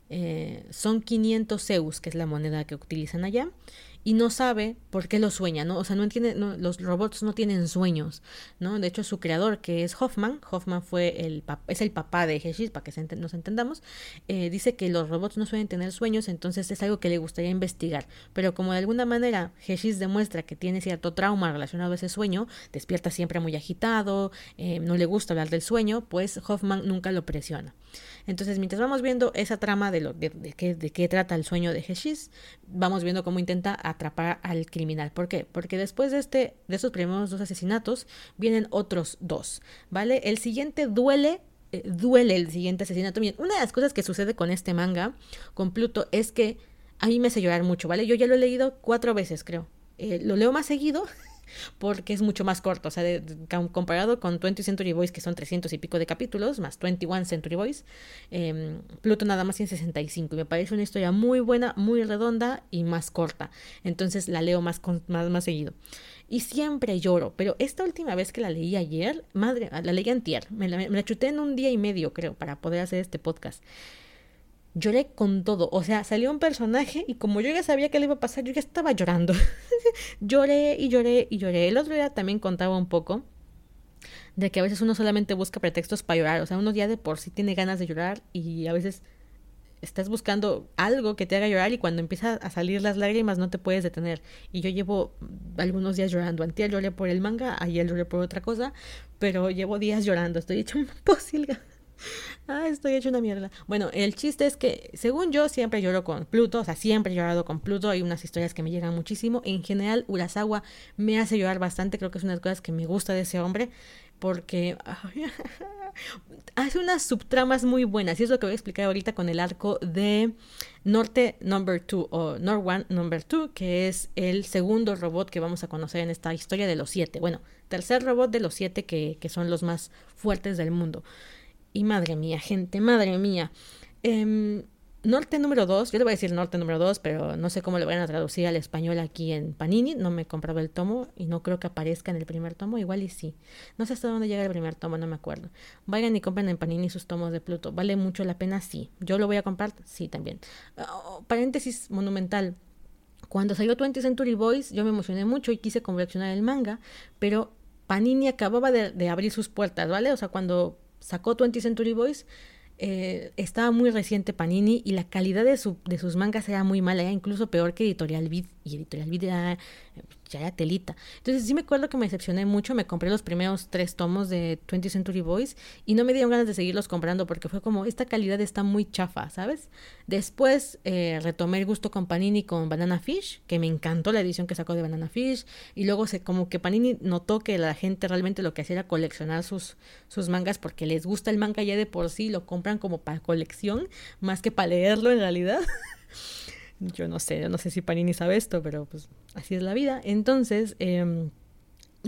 eh, son 500 Zeus, que es la moneda que utilizan allá, y no sabe por qué lo sueña, ¿no? O sea, no entiende, los robots no tienen sueños, ¿no? De hecho, su creador, que es Hoffman, Hoffman fue el, es el papá de Heshis, para que nos entendamos, eh, dice que los robots no suelen tener sueños, entonces es algo que le gustaría investigar, pero como de alguna manera Heshis demuestra que tiene cierto trauma relacionado a ese sueño, despierta siempre muy agitado, eh, no le gusta hablar del sueño, pues Hoffman nunca lo presiona. Entonces, mientras vamos viendo esa trama de, lo, de, qué, de qué trata el sueño de Heshis, vamos viendo cómo intenta atrapar al criminal. ¿Por qué? Porque después de, este, de esos primeros dos asesinatos vienen otros dos, ¿vale? El siguiente duele eh, duele el siguiente asesinato. Miren, una de las cosas que sucede con este manga, con Pluto, es que a mí me hace llorar mucho, ¿vale? Yo ya lo he leído cuatro veces, creo. Eh, lo leo más seguido porque es mucho más corto. O sea, comparado con 20 Century Boys, que son 300 y pico de capítulos, más 21 Century Boys, eh, Pluto nada más tiene 65. Y me parece una historia muy buena, muy redonda y más corta. Entonces la leo más, más, más seguido. Y siempre lloro, pero esta última vez que la leí ayer, madre, la leí antier, me la, me la chuté en un día y medio, creo, para poder hacer este podcast lloré con todo. O sea, salió un personaje y como yo ya sabía que le iba a pasar, yo ya estaba llorando. lloré y lloré y lloré. El otro día también contaba un poco de que a veces uno solamente busca pretextos para llorar, o sea, uno ya de por sí tiene ganas de llorar y a veces estás buscando algo que te haga llorar y cuando empiezan a salir las lágrimas no te puedes detener. Y yo llevo algunos días llorando. Antier lloré por el manga, ayer lloré por otra cosa, pero llevo días llorando. Estoy hecho un posilga. Ah, estoy hecho una mierda. Bueno, el chiste es que, según yo, siempre lloro con Pluto, o sea, siempre he llorado con Pluto. Hay unas historias que me llegan muchísimo. En general, Urasawa me hace llorar bastante. Creo que es una de las cosas que me gusta de ese hombre porque hace unas subtramas muy buenas y es lo que voy a explicar ahorita con el arco de Norte Number 2 o Nord One Number 2, que es el segundo robot que vamos a conocer en esta historia de los siete. Bueno, tercer robot de los siete que son los más fuertes del mundo. Y madre mía, gente, madre mía. Eh, Norte número 2, yo le voy a decir norte número 2, pero no sé cómo le van a traducir al español aquí en Panini. No me he comprado el tomo y no creo que aparezca en el primer tomo. Igual y sí. No sé hasta dónde llega el primer tomo, no me acuerdo. Vayan y compren en Panini sus tomos de Pluto. ¿Vale mucho la pena? Sí. ¿Yo lo voy a comprar? Sí, también. Oh, paréntesis monumental. Cuando salió 20 Century Boys, yo me emocioné mucho y quise coleccionar el manga, pero Panini acababa de, de abrir sus puertas, ¿vale? O sea, cuando sacó 20 Century Boys eh, estaba muy reciente Panini y la calidad de, su, de sus mangas era muy mala, era incluso peor que Editorial Vid, y Editorial Vid era ya era telita. Entonces sí me acuerdo que me decepcioné mucho, me compré los primeros tres tomos de 20th Century Boys y no me dieron ganas de seguirlos comprando porque fue como, esta calidad está muy chafa, ¿sabes? Después eh, retomé el gusto con Panini con Banana Fish, que me encantó la edición que sacó de Banana Fish y luego se, como que Panini notó que la gente realmente lo que hacía era coleccionar sus, sus mangas porque les gusta el manga ya de por sí, lo compran como para colección más que para leerlo en realidad. Yo no sé, no sé si Panini sabe esto, pero pues así es la vida. Entonces, eh,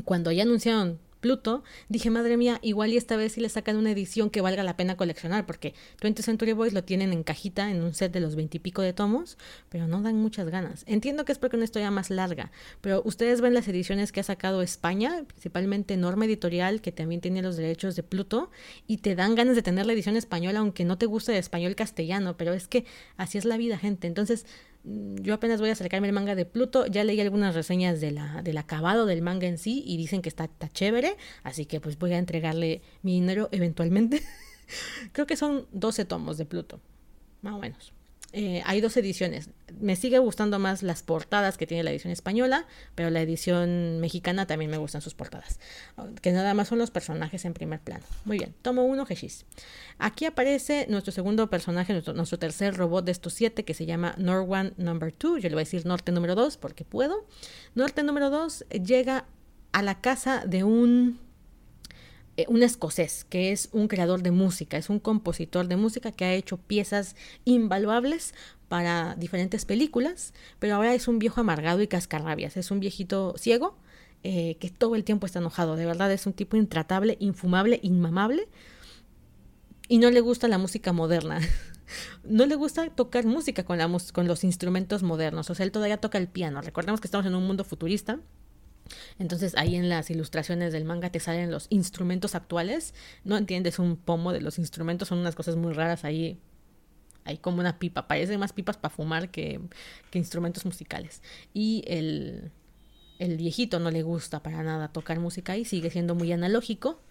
cuando ya anunciaron Pluto, dije, madre mía, igual y esta vez sí le sacan una edición que valga la pena coleccionar, porque 20 Century Boys lo tienen en cajita, en un set de los veintipico de tomos, pero no dan muchas ganas. Entiendo que es porque una historia más larga, pero ustedes ven las ediciones que ha sacado España, principalmente Norma Editorial, que también tiene los derechos de Pluto, y te dan ganas de tener la edición española, aunque no te guste el español castellano, pero es que así es la vida, gente. Entonces, yo apenas voy a acercarme el manga de Pluto, ya leí algunas reseñas de la, del acabado del manga en sí y dicen que está, está chévere, así que pues voy a entregarle mi dinero eventualmente. Creo que son 12 tomos de Pluto, más o menos. Eh, hay dos ediciones. Me sigue gustando más las portadas que tiene la edición española, pero la edición mexicana también me gustan sus portadas. Que nada más son los personajes en primer plano. Muy bien, tomo uno, Heshis. Aquí aparece nuestro segundo personaje, nuestro, tercer robot de estos siete, que se llama Norwan Number 2. Yo le voy a decir Norte número 2 porque puedo. Norte número 2 llega a la casa de un eh, un escocés que es un creador de música, es un compositor de música que ha hecho piezas invaluables para diferentes películas, pero ahora es un viejo amargado y cascarrabias, es un viejito ciego eh, que todo el tiempo está enojado, de verdad es un tipo intratable, infumable, inmamable y no le gusta la música moderna. no le gusta tocar música con, la, con los instrumentos modernos, o sea, él todavía toca el piano. Recordemos que estamos en un mundo futurista entonces ahí en las ilustraciones del manga te salen los instrumentos actuales. No entiendes un pomo de los instrumentos, son unas cosas muy raras ahí. Hay como una pipa, parecen más pipas para fumar que, que instrumentos musicales. Y el, el viejito no le gusta para nada tocar música y sigue siendo muy analógico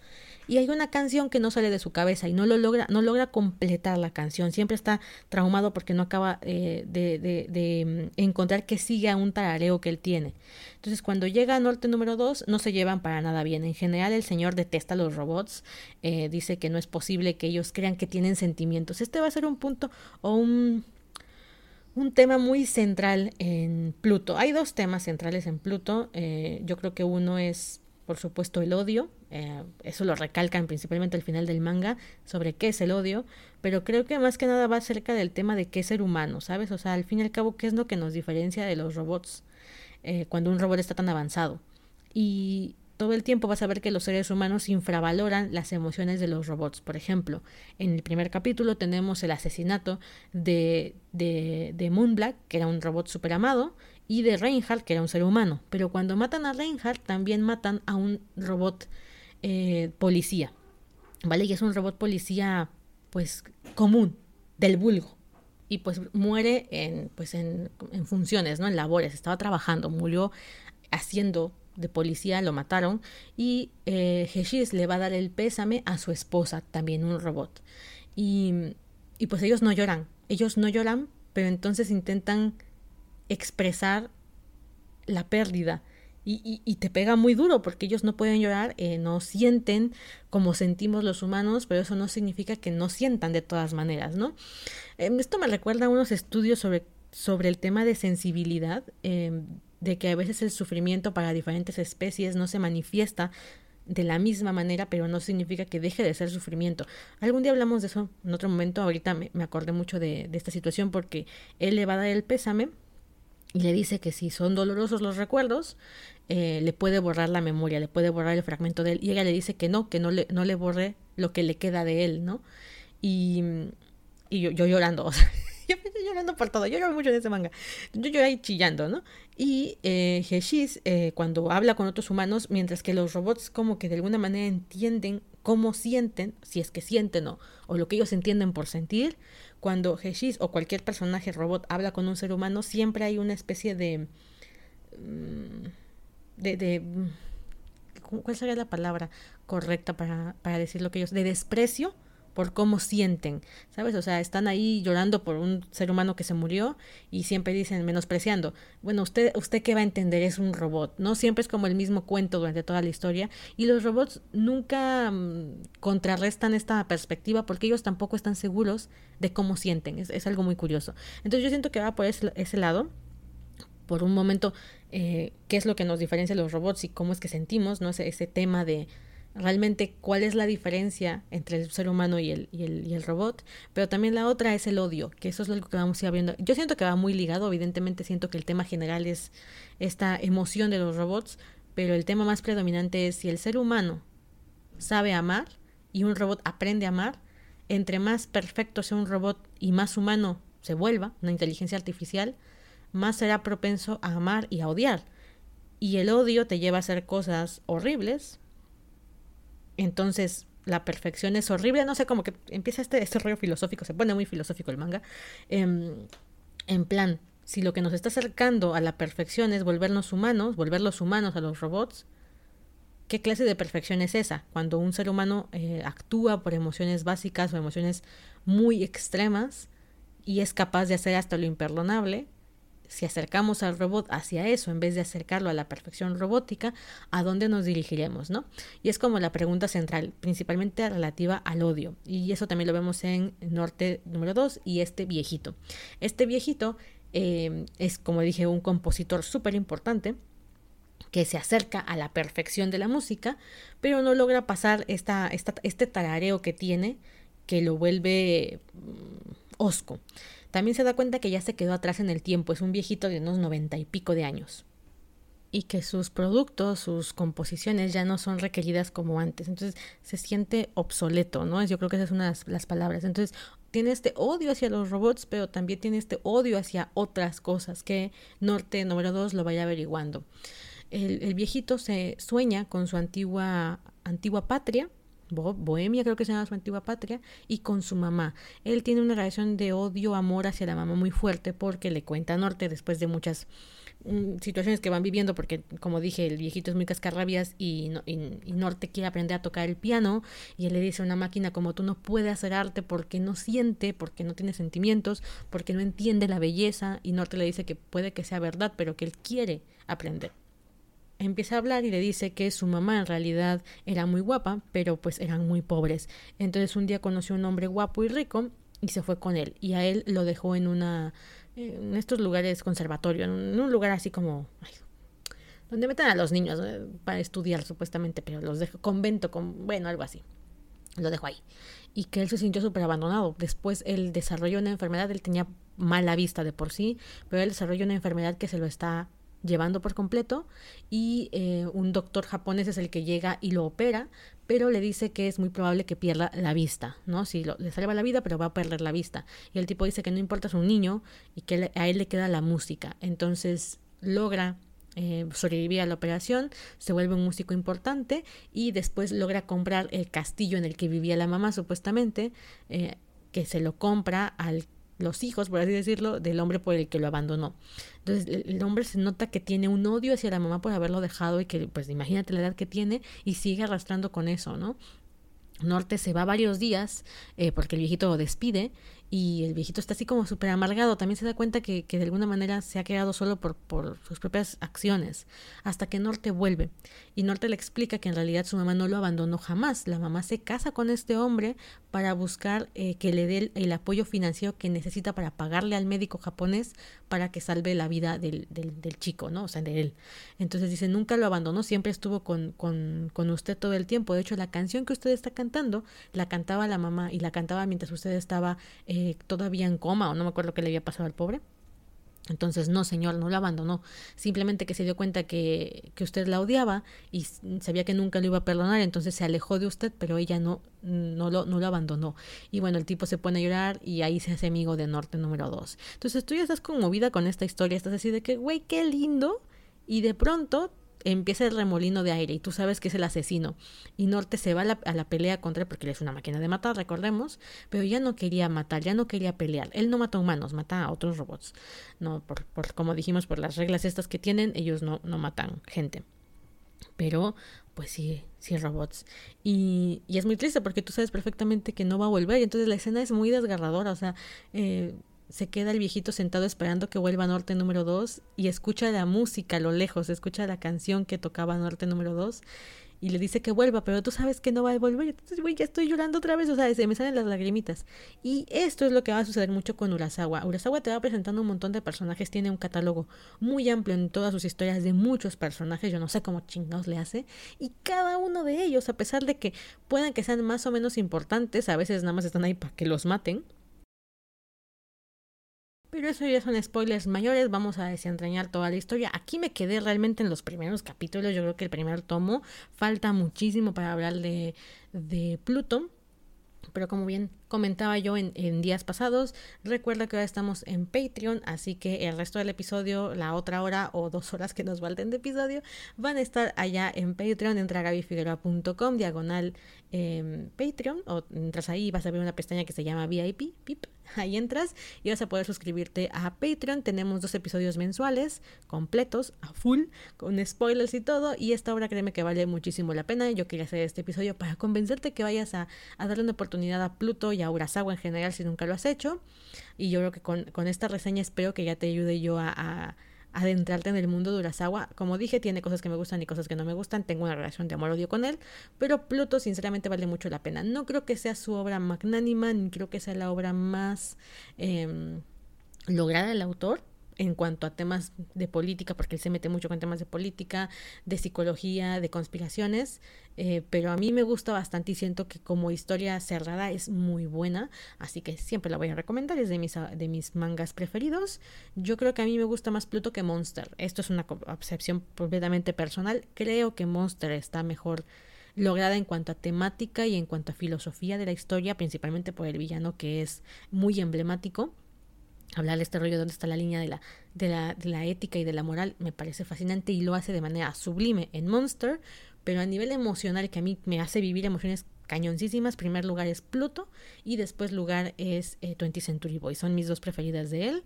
y hay una canción que no sale de su cabeza y no lo logra, no logra completar la canción. Siempre está traumado porque no acaba eh, de, mm, encontrar que siga un tarareo que él tiene. Entonces, cuando llega a Norte número 2, no se llevan para nada bien. En general, el señor detesta a los robots. Eh, dice que no es posible que ellos crean que tienen sentimientos. Este va a ser un punto o un un tema muy central en Pluto. Hay dos temas centrales en Pluto. Eh, yo creo que uno es, por supuesto, el odio. Eh, eso lo recalcan principalmente al final del manga sobre qué es el odio, pero creo que más que nada va acerca del tema de qué es ser humano, ¿sabes? O sea, al fin y al cabo, ¿qué es lo que nos diferencia de los robots eh, cuando un robot está tan avanzado? Y todo el tiempo vas a ver que los seres humanos infravaloran las emociones de los robots. Por ejemplo, en el primer capítulo tenemos el asesinato de, de, de Moonblack, que era un robot super amado, y de Reinhardt, que era un ser humano. Pero cuando matan a Reinhardt, también matan a un robot eh, policía, ¿vale? Y es un robot policía, pues, común, del vulgo. Y pues muere en, pues, en, en funciones, ¿no? En labores, estaba trabajando, murió haciendo de policía lo mataron y eh, le va a dar el pésame a su esposa, también un robot. Y, y pues ellos no lloran, ellos no lloran, pero entonces intentan expresar la pérdida. Y, te pega muy duro porque ellos no pueden llorar, eh, no sienten como sentimos los humanos, pero eso no significa que no sientan de todas maneras, ¿no? Em, esto me recuerda a unos estudios sobre, sobre el tema de sensibilidad, em, de que a veces el sufrimiento para diferentes especies no se manifiesta de la misma manera, pero no significa que deje de ser sufrimiento. Algún día hablamos de eso en otro momento, ahorita me, acordé mucho de, de, esta situación porque él le va a dar el pésame y le dice que si son dolorosos los recuerdos, eh, le puede borrar la memoria, le puede borrar el fragmento de él, y ella le dice que no, que no le, no le borre lo que le queda de él, ¿no? Y, y yo, yo llorando, o sea, yo estoy llorando por todo, yo lloro mucho en ese manga, yo lloré ahí chillando, ¿no? Y eh, eh, cuando habla con otros humanos, mientras que los robots como que de alguna manera entienden cómo sienten, si es que sienten o, o lo que ellos entienden por sentir, cuando Heshis o cualquier personaje robot habla con un ser humano, siempre hay una especie de... Mm, de, de ¿Cuál sería la palabra correcta para, para decir lo que ellos... de desprecio por cómo sienten, ¿sabes? O sea, están ahí llorando por un ser humano que se murió y siempre dicen menospreciando. Bueno, usted, usted qué va a entender es un robot, ¿no? Siempre es como el mismo cuento durante toda la historia y los robots nunca mm, contrarrestan esta perspectiva porque ellos tampoco están seguros de cómo sienten. Es, algo muy curioso. Entonces yo siento que va por ese, ese lado. Por un momento, eh, qué es lo que nos diferencia los robots y cómo es que sentimos, ¿no? ese tema de realmente cuál es la diferencia entre el ser humano y el, y el, y el robot, pero también la otra es el odio, que eso es algo que vamos a ir viendo. Yo siento que va muy ligado, evidentemente siento que el tema general es esta emoción de los robots, pero el tema más predominante es si el ser humano sabe amar y un robot aprende a amar, entre más perfecto sea un robot y más humano se vuelva, una inteligencia artificial, más será propenso a amar y a odiar. Y el odio te lleva a hacer cosas horribles, entonces, la perfección es horrible, no sé, como que empieza este, este rollo filosófico, se pone muy filosófico el manga. Em, en plan, si lo que nos está acercando a la perfección es volvernos humanos, volverlos humanos a los robots, ¿qué clase de perfección es esa? Cuando un ser humano eh, actúa por emociones básicas o emociones muy extremas y es capaz de hacer hasta lo imperdonable, si acercamos al robot hacia eso en vez de acercarlo a la perfección robótica, ¿a dónde nos dirigiremos? ¿no? Y es como la pregunta central, principalmente relativa al odio. Y eso también lo vemos en Norte número 2 y este viejito. Este viejito eh, es, como dije, un compositor súper importante que se acerca a la perfección de la música, pero no logra pasar esta, esta, este tarareo que tiene que lo vuelve mm, osco. También se da cuenta que ya se quedó atrás en el tiempo, es un viejito de unos noventa y pico de años. Y que sus productos, sus composiciones ya no son requeridas como antes. Entonces se siente obsoleto, ¿no? Yo creo que esa es una de las palabras. Entonces tiene este odio hacia los robots, pero también tiene este odio hacia otras cosas que Norte número dos lo vaya averiguando. El, el viejito se sueña con su antigua, antigua patria, Bohemia creo que se llama su antigua patria, y con su mamá. Él tiene una relación de odio, amor hacia la mamá muy fuerte porque le cuenta Norte después de muchas mm, situaciones que van viviendo, porque como dije, el viejito es muy cascarrabias y, y, Norte quiere aprender a tocar el piano y él le dice a una máquina como tú no puedes hacer arte porque no siente, porque no tiene sentimientos, porque no entiende la belleza y Norte le dice que puede que sea verdad, pero que él quiere aprender empieza a hablar y le dice que su mamá en realidad era muy guapa, pero pues eran muy pobres. Entonces un día conoció a un hombre guapo y rico y se fue con él. Y a él lo dejó en una en estos lugares conservatorio, en un, lugar así como donde meten a los niños eh, para estudiar supuestamente, pero los dejó convento, con, bueno, algo así. Lo dejó ahí. Y que él se sintió súper abandonado. Después él desarrolló una enfermedad, él tenía mala vista de por sí, pero él desarrolló una enfermedad que se lo está llevando por completo y eh, un doctor japonés es el que llega y lo opera, pero le dice que es muy probable que pierda la vista, ¿no? Si le salva la vida, pero va a perder la vista. Y el tipo dice que no importa, es un niño y que a él le queda la música. Entonces logra eh, sobrevivir a la operación, se vuelve un músico importante y después logra comprar el castillo en el que vivía la mamá supuestamente, eh, que se lo compra al los hijos, por así decirlo, del hombre por el que lo abandonó. Entonces el, hombre se nota que tiene un odio hacia la mamá por haberlo dejado y que, pues imagínate la edad que tiene y sigue arrastrando con eso, ¿no? Norte se va varios días eh, porque el viejito lo despide y el viejito está así como súper amargado. También se da cuenta que, que, de alguna manera se ha quedado solo por, por, sus propias acciones. Hasta que Norte vuelve. Y Norte le explica que en realidad su mamá no lo abandonó jamás. La mamá se casa con este hombre para buscar eh, que le dé el, apoyo financiero que necesita para pagarle al médico japonés para que salve la vida del, del, del chico, ¿no? O sea, de él. Entonces dice, nunca lo abandonó, siempre estuvo con, con, con usted todo el tiempo. De hecho, la canción que usted está cantando, la cantaba la mamá y la cantaba mientras usted estaba... Eh, eh, todavía en coma o no me acuerdo qué le había pasado al pobre. Entonces, no, señor, no lo abandonó. Simplemente que se dio cuenta que, que, usted la odiaba y sabía que nunca lo iba a perdonar, entonces se alejó de usted, pero ella no, no, lo, no lo abandonó. Y bueno, el tipo se pone a llorar y ahí se hace amigo de Norte número 2. Entonces tú ya estás conmovida con esta historia, estás así de que, güey, qué lindo. Y de pronto empieza el remolino de aire y tú sabes que es el asesino. Y Norte se va a la, pelea contra él porque él es una máquina de matar, recordemos, pero ya no quería matar, ya no quería pelear. Él no mata humanos, mata a otros robots. No, por, por como dijimos, por las reglas estas que tienen, ellos no, no matan gente. Pero, pues sí, sí, robots. Y, y, es muy triste porque tú sabes perfectamente que no va a volver. Y entonces la escena es muy desgarradora. O sea, eh, se queda el viejito sentado esperando que vuelva Norte número 2 y escucha la música a lo lejos, escucha la canción que tocaba Norte número 2 y le dice que vuelva, pero tú sabes que no va a volver. Entonces, güey, ya estoy llorando otra vez, o sea, se me salen las lagrimitas. Y esto es lo que va a suceder mucho con Urasawa. Urasawa te va presentando un montón de personajes, tiene un catálogo muy amplio en todas sus historias de muchos personajes, yo no sé cómo chingados le hace. Y cada uno de ellos, a pesar de que puedan que sean más o menos importantes, a veces nada más están ahí para que los maten pero eso ya son spoilers mayores, vamos a desentrañar toda la historia. Aquí me quedé realmente en los primeros capítulos, yo creo que el primer tomo falta muchísimo para hablar de, de Pluto. Pero como bien comentaba yo en, días pasados, recuerda que ahora estamos en Patreon, así que el resto del episodio, la otra hora o dos horas que nos falten de episodio, van a estar allá en Patreon. Entra a gabifigueroa.com, diagonal eh, Patreon, o entras ahí vas a ver una pestaña que se llama VIP, Ahí entras y vas a poder suscribirte a Patreon. Tenemos dos episodios mensuales completos, a full, con spoilers y todo. Y esta obra créeme que vale muchísimo la pena. Yo quería hacer este episodio para convencerte que vayas a, darle una oportunidad a Pluto y a Urasawa en general si nunca lo has hecho. Y yo creo que con, con esta reseña espero que ya te ayude yo a adentrarte en el mundo de. Como dije, tiene cosas que me gustan y cosas que no me gustan. Tengo una relación de amor-odio con él. Pero Pluto, sinceramente, vale mucho la pena. No creo que sea su obra magnánima, ni creo que sea la obra más eh, lograda del autor en cuanto a temas de política, porque él se mete mucho con temas de política, de psicología, de conspiraciones, eh, pero a mí me gusta bastante y siento que como historia cerrada es muy buena, así que siempre la voy a recomendar, es de mis, de mis mangas preferidos. Yo creo que a mí me gusta más Pluto que Monster, esto es una percepción completamente personal, creo que Monster está mejor lograda en cuanto a temática y en cuanto a filosofía de la historia, principalmente por el villano que es muy emblemático hablar de este rollo de dónde está la línea de la, de, la, de la ética y de la moral me parece fascinante y lo hace de manera sublime en Monster, pero a nivel emocional que a mí me hace vivir emociones cañoncísimas, primer lugar es Pluto y después lugar es eh, 20 Century Boys, son mis dos preferidas de él.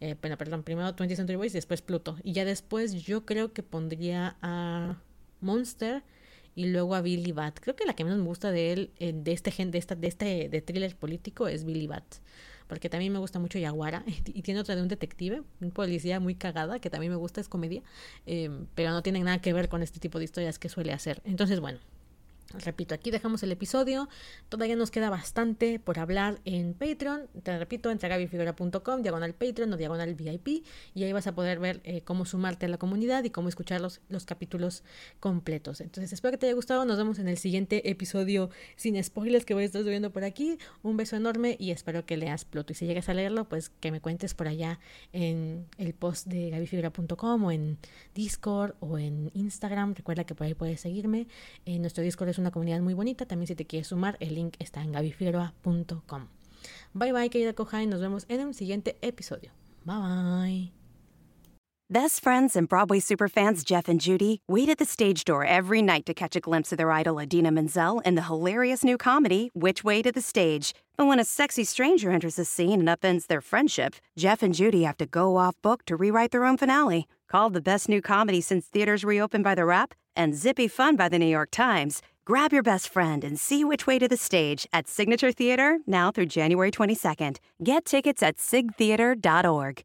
Eh, bueno, perdón, primero 20 Century Boys y después Pluto. Y ya después yo creo que pondría a Monster y luego a Billy Bat. Creo que la que menos me gusta de él, eh, de este gen, de esta, de este de thriller político, es Billy Bat porque también me gusta mucho Yaguara y tiene otra de un detective, un policía muy cagada que también me gusta, es comedia, eh, pero no tiene nada que ver con este tipo de historias que suele hacer. Entonces, bueno, Repito, aquí dejamos el episodio. Todavía nos queda bastante por hablar en Patreon. Te repito, entra a diagonal Patreon o diagonal VIP, y ahí vas a poder ver eh, cómo sumarte a la comunidad y cómo escuchar los, los, capítulos completos. Entonces, espero que te haya gustado. Nos vemos en el siguiente episodio sin spoilers que voy a estar subiendo por aquí. Un beso enorme y espero que leas Pluto. Y si llegas a leerlo, pues que me cuentes por allá en el post de gabifigura.com o en Discord o en Instagram. Recuerda que por ahí puedes seguirme. En nuestro Discord es una comunidad muy bonita. También si te quieres sumar, el link está en gabifigueroa.com. Bye bye, querida Coja, y nos vemos en un siguiente episodio. Bye bye. Best friends and Broadway superfans Jeff and Judy wait at the stage door every night to catch a glimpse of their idol Adina Menzel in the hilarious new comedy, Which Way to the Stage. But when a sexy stranger enters the scene and upends their friendship, Jeff and Judy have to go off book to rewrite their own finale. Called the best new comedy since theaters reopened by The Wrap and zippy fun by The New York Times, grab your best friend and see which way to the stage at Signature Theater now through January 22nd. Get tickets at sigtheater.org.